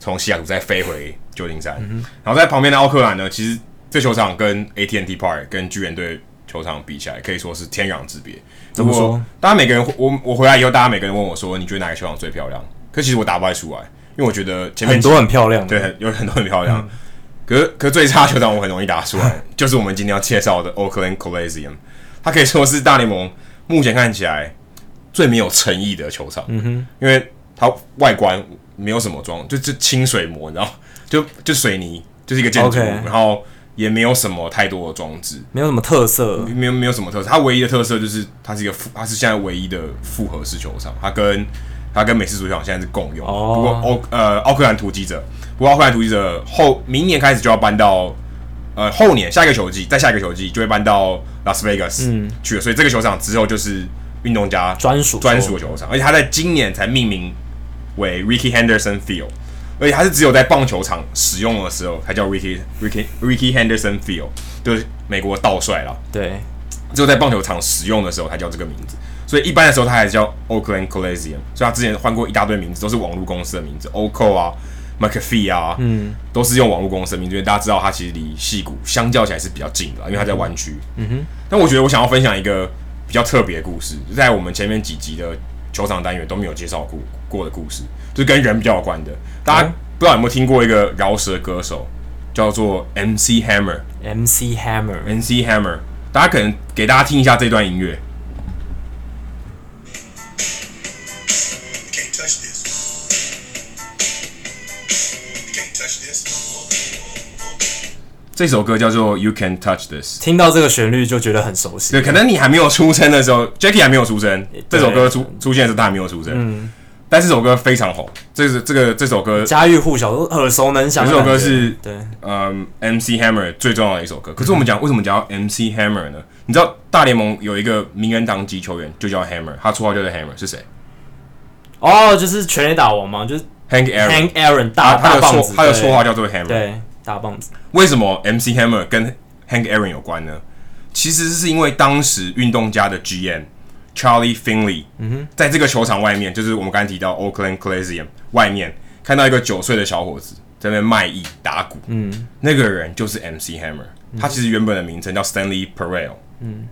从西雅图再飞回旧金山。嗯、然后在旁边的奥克兰呢，其实这球场跟 AT&T Park 跟巨人队球场比起来，可以说是天壤之别。怎么说？大家每个人，我我回来以后，大家每个人问我说：“你觉得哪个球场最漂亮？”可其实我答不太出来，因为我觉得前面很多很漂亮，对，有很多很漂亮。嗯、可是，可是最差球场我很容易答出来，就是我们今天要介绍的 Oakland Coliseum。它可以说是大联盟目前看起来最没有诚意的球场。嗯哼，因为它外观没有什么装，就就清水模，然后就就水泥，就是一个建筑，Okay. 然后。也没有什么太多的装置，没有什么特色，没有没有什么特色。它唯一的特色就是它是一个复，它是现在唯一的复合式球场。它跟它跟美式足球场现在是共用。哦、不过奥呃奥克兰突击者，不过奥克兰突击者后明年开始就要搬到呃后年下一个球季，再下一个球季就会搬到拉斯维加斯去了。嗯、所以这个球场之后就是运动家专属专属的球场，而且它在今年才命名为 Rickey Henderson Field。而且它是只有在棒球场使用的时候才叫 Ricky Ricky Ricky Henderson Field，就是美国道帅了。对，只有在棒球场使用的时候才叫这个名字。所以一般的时候它还是叫 Oakland Coliseum。所以他之前换过一大堆名字，都是网络公司的名字，Oco 啊，McAfee 啊，嗯，都是用网络公司的名字。因为大家知道它其实离戏谷相较起来是比较近的，因为它在湾区。嗯哼。但我觉得我想要分享一个比较特别的故事，在我们前面几集的球场单元都没有介绍过过的故事。就是跟人比较有关的，大家不知道有没有听过一个饶舌歌手，叫做 MC Hammer。MC Hammer。MC Hammer。大家可能给大家听一下这段音乐。这首歌叫做 You Can't Touch This。听到这个旋律就觉得很熟悉。对，可能你还没有出生的时候，Jackie 还没有出生，这首歌出出现的时候他还没有出生。嗯。但这首歌非常红，这是这个这首歌家喻户晓，都耳熟能详。这首歌是对，嗯，MC Hammer 最重要的一首歌。可是我们讲、嗯、为什么叫 MC Hammer 呢？你知道大联盟有一个名人堂级球员就叫 Hammer，他绰号叫做 Hammer，是谁？哦，就是全垒打王嘛，就是 Hank Aaron。Hank Aaron 大他的绰他的绰号叫做 Hammer，对，大棒子。为什么 MC Hammer 跟 Hank Aaron 有关呢？其实是因为当时运动家的 GM。Charlie Finley，嗯哼，在这个球场外面，就是我们刚才提到 Oakland Coliseum 外面，看到一个九岁的小伙子在那卖艺打鼓，嗯，那个人就是 MC Hammer，他其实原本的名称叫 Stanley Parelle，嗯，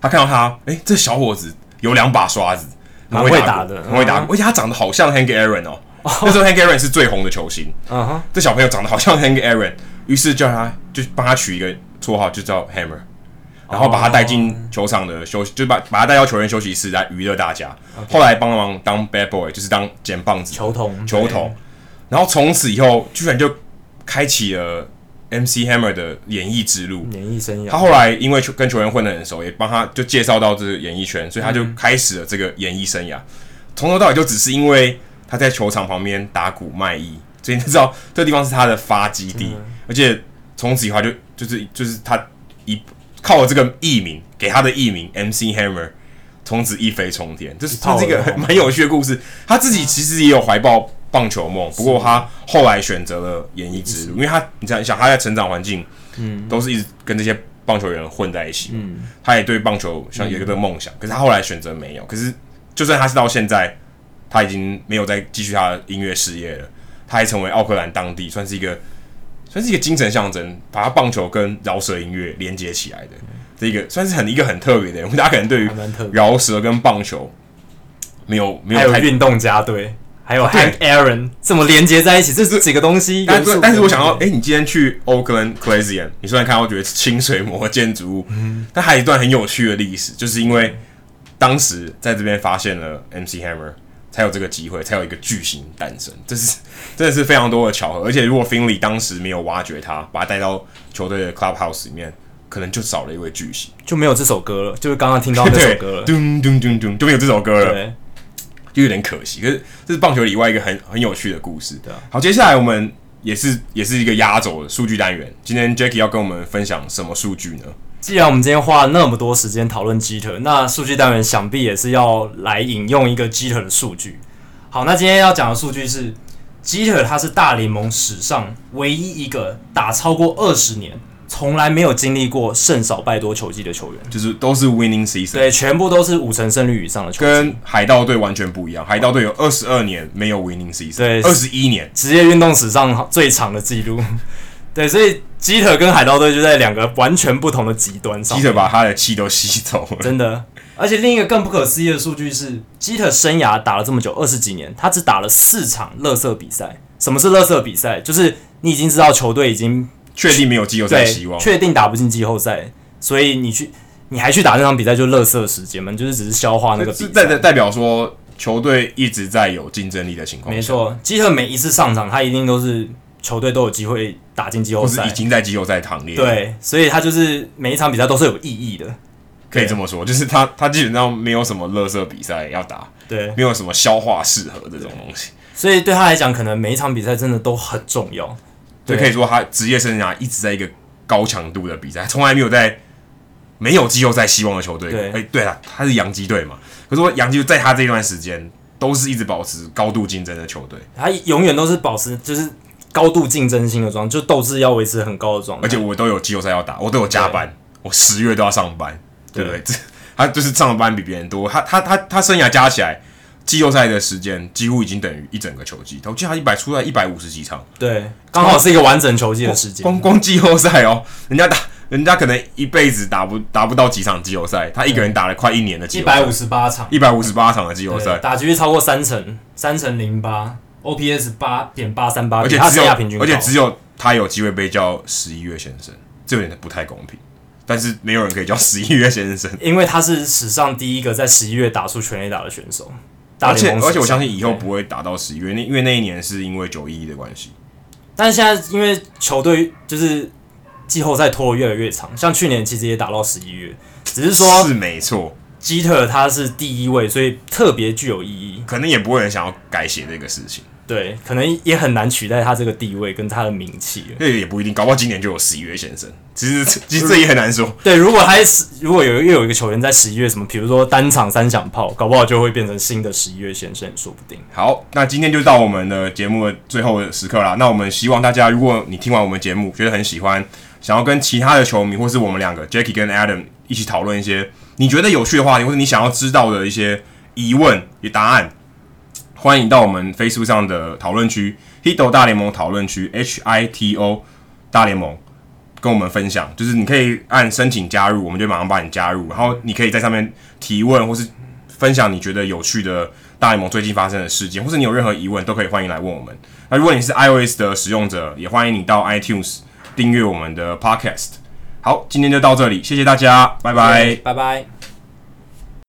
他看到他，哎、欸，这小伙子有两把刷子，很会打的，很会打，而且他长得好像 Hank Aaron 哦，那时候 Hank Aaron 是最红的球星，嗯哼，这小朋友长得好像 Hank Aaron，于是叫他就帮他取一个绰号，就叫 Hammer。然后把他带进球场的休息，就把把他带到球员休息室来娱乐大家。后来帮忙当 bad boy，就是当捡棒子球童球童。然后从此以后，居然就开启了 MC Hammer 的演艺之路。演艺生涯。他后来因为跟球员混得很熟，也帮他就介绍到这个演艺圈，所以他就开始了这个演艺生涯。从、嗯、头到尾就只是因为他在球场旁边打鼓卖艺，所以你知道这个地方是他的发基地。嗯、而且从此以后就就是就是他一。靠我这个艺名，给他的艺名 MC Hammer，从此一飞冲天。这是他这个蛮有趣的故事。他自己其实也有怀抱棒球梦，不过他后来选择了演艺之路，因为他你想想他在成长环境，嗯，都是一直跟这些棒球员混在一起，嗯，他也对棒球像有一个梦想，可是他后来选择没有。可是就算他是到现在，他已经没有再继续他的音乐事业了，他还成为奥克兰当地算是一个。算是一个精神象征，把他棒球跟饶舌音乐连接起来的，这个算是很一个很特别的。我 们大家可能对于饶舌跟棒球没有没有还有运动家队，还有 Hank Aaron 怎么连接在一起？这是几个东西？但是但是我想到，哎、欸，你今天去 Oakland Coliseum，你虽然看到觉得清水模建筑物，嗯、但还有一段很有趣的历史，就是因为当时在这边发现了 MC Hammer。才有这个机会，才有一个巨星诞生，这是 真的是非常多的巧合。而且如果 Finley 当时没有挖掘他，把他带到球队的 Clubhouse 里面，可能就少了一位巨星，就没有这首歌了，就是刚刚听到那首 歌了，咚咚咚咚，就没有这首歌了，就有点可惜。可是这是棒球以外一个很很有趣的故事。对啊，好，接下来我们也是也是一个压轴的数据单元。今天 Jackie 要跟我们分享什么数据呢？既然我们今天花了那么多时间讨论 Jeter，那数据单元想必也是要来引用一个 Jeter 的数据。好，那今天要讲的数据是 Jeter，他是大联盟史上唯一一个打超过二十年，从来没有经历过胜少败多球季的球员，就是都是 winning season，对，全部都是五成胜率以上的球季。跟海盗队完全不一样。海盗队有二十二年没有 winning season，对，二十一年，职业运动史上最长的记录。对，所以基特跟海盗队就在两个完全不同的极端上。基特把他的气都吸走了，真的。而且另一个更不可思议的数据是，基特生涯打了这么久，二十几年，他只打了四场垃圾比赛。什么是垃圾比赛？就是你已经知道球队已经确定没有季后赛希望，确定打不进季后赛，所以你去，你还去打那场比赛，就垃圾时间嘛，就是只是消化那个比赛。代代表说球队一直在有竞争力的情况。没错，基特每一次上场，他一定都是。球队都有机会打进季后赛，已经在季后赛行列。对，所以他就是每一场比赛都是有意义的，可以这么说，就是他他基本上没有什么垃圾比赛要打，对，没有什么消化适合这种东西，所以对他来讲，可能每一场比赛真的都很重要。对，可以说他职业生涯一直在一个高强度的比赛，从来没有在没有季后赛希望的球队。对，哎，对了，他是洋基队嘛，可是说洋基在他这段时间都是一直保持高度竞争的球队，他永远都是保持就是。高度竞争性的状态，就斗志要维持很高的状态，而且我都有季后赛要打，我都有加班，我十月都要上班，对不对？这 他就是上班比别人多，他他他他生涯加起来季后赛的时间几乎已经等于一整个球季，我记得他一百出来一百五十几场，对，刚好是一个完整球季的时间。光光季后赛哦，人家打人家可能一辈子打不打不到几场季后赛，他一个人打了快一年的季后赛，一百五十八场，一百五十八场的季后赛，打局率超过三成，三成零八。OPS 八点八三八，而且只有而且只有他有机会被叫十一月先生，这有点不太公平。但是没有人可以叫十一月先生，因为他是史上第一个在十一月打出全垒打的选手。而且而且我相信以后不会打到十一月，那因为那一年是因为九一一的关系。但是现在因为球队就是季后赛拖得越来越长，像去年其实也打到十一月，只是说是没错。基特他是第一位，所以特别具有意义。可能也不会有人想要改写这个事情。对，可能也很难取代他这个地位跟他的名气。那也不一定，搞不好今年就有十一月先生。其实，其实这也很难说。对，如果还是如果有又有一个球员在十一月什么，比如说单场三响炮，搞不好就会变成新的十一月先生，说不定。好，那今天就到我们的节目的最后的时刻啦。那我们希望大家，如果你听完我们节目觉得很喜欢，想要跟其他的球迷或是我们两个 Jackie 跟 Adam 一起讨论一些你觉得有趣的话题，或者你想要知道的一些疑问与答案。欢迎到我们 Facebook 上的讨论区，Hito 大联盟讨论区，H I T O 大联盟，跟我们分享。就是你可以按申请加入，我们就马上把你加入。然后你可以在上面提问，或是分享你觉得有趣的大联盟最近发生的事件，或是你有任何疑问，都可以欢迎来问我们。那如果你是 iOS 的使用者，也欢迎你到 iTunes 订阅我们的 Podcast。好，今天就到这里，谢谢大家，拜拜，拜拜。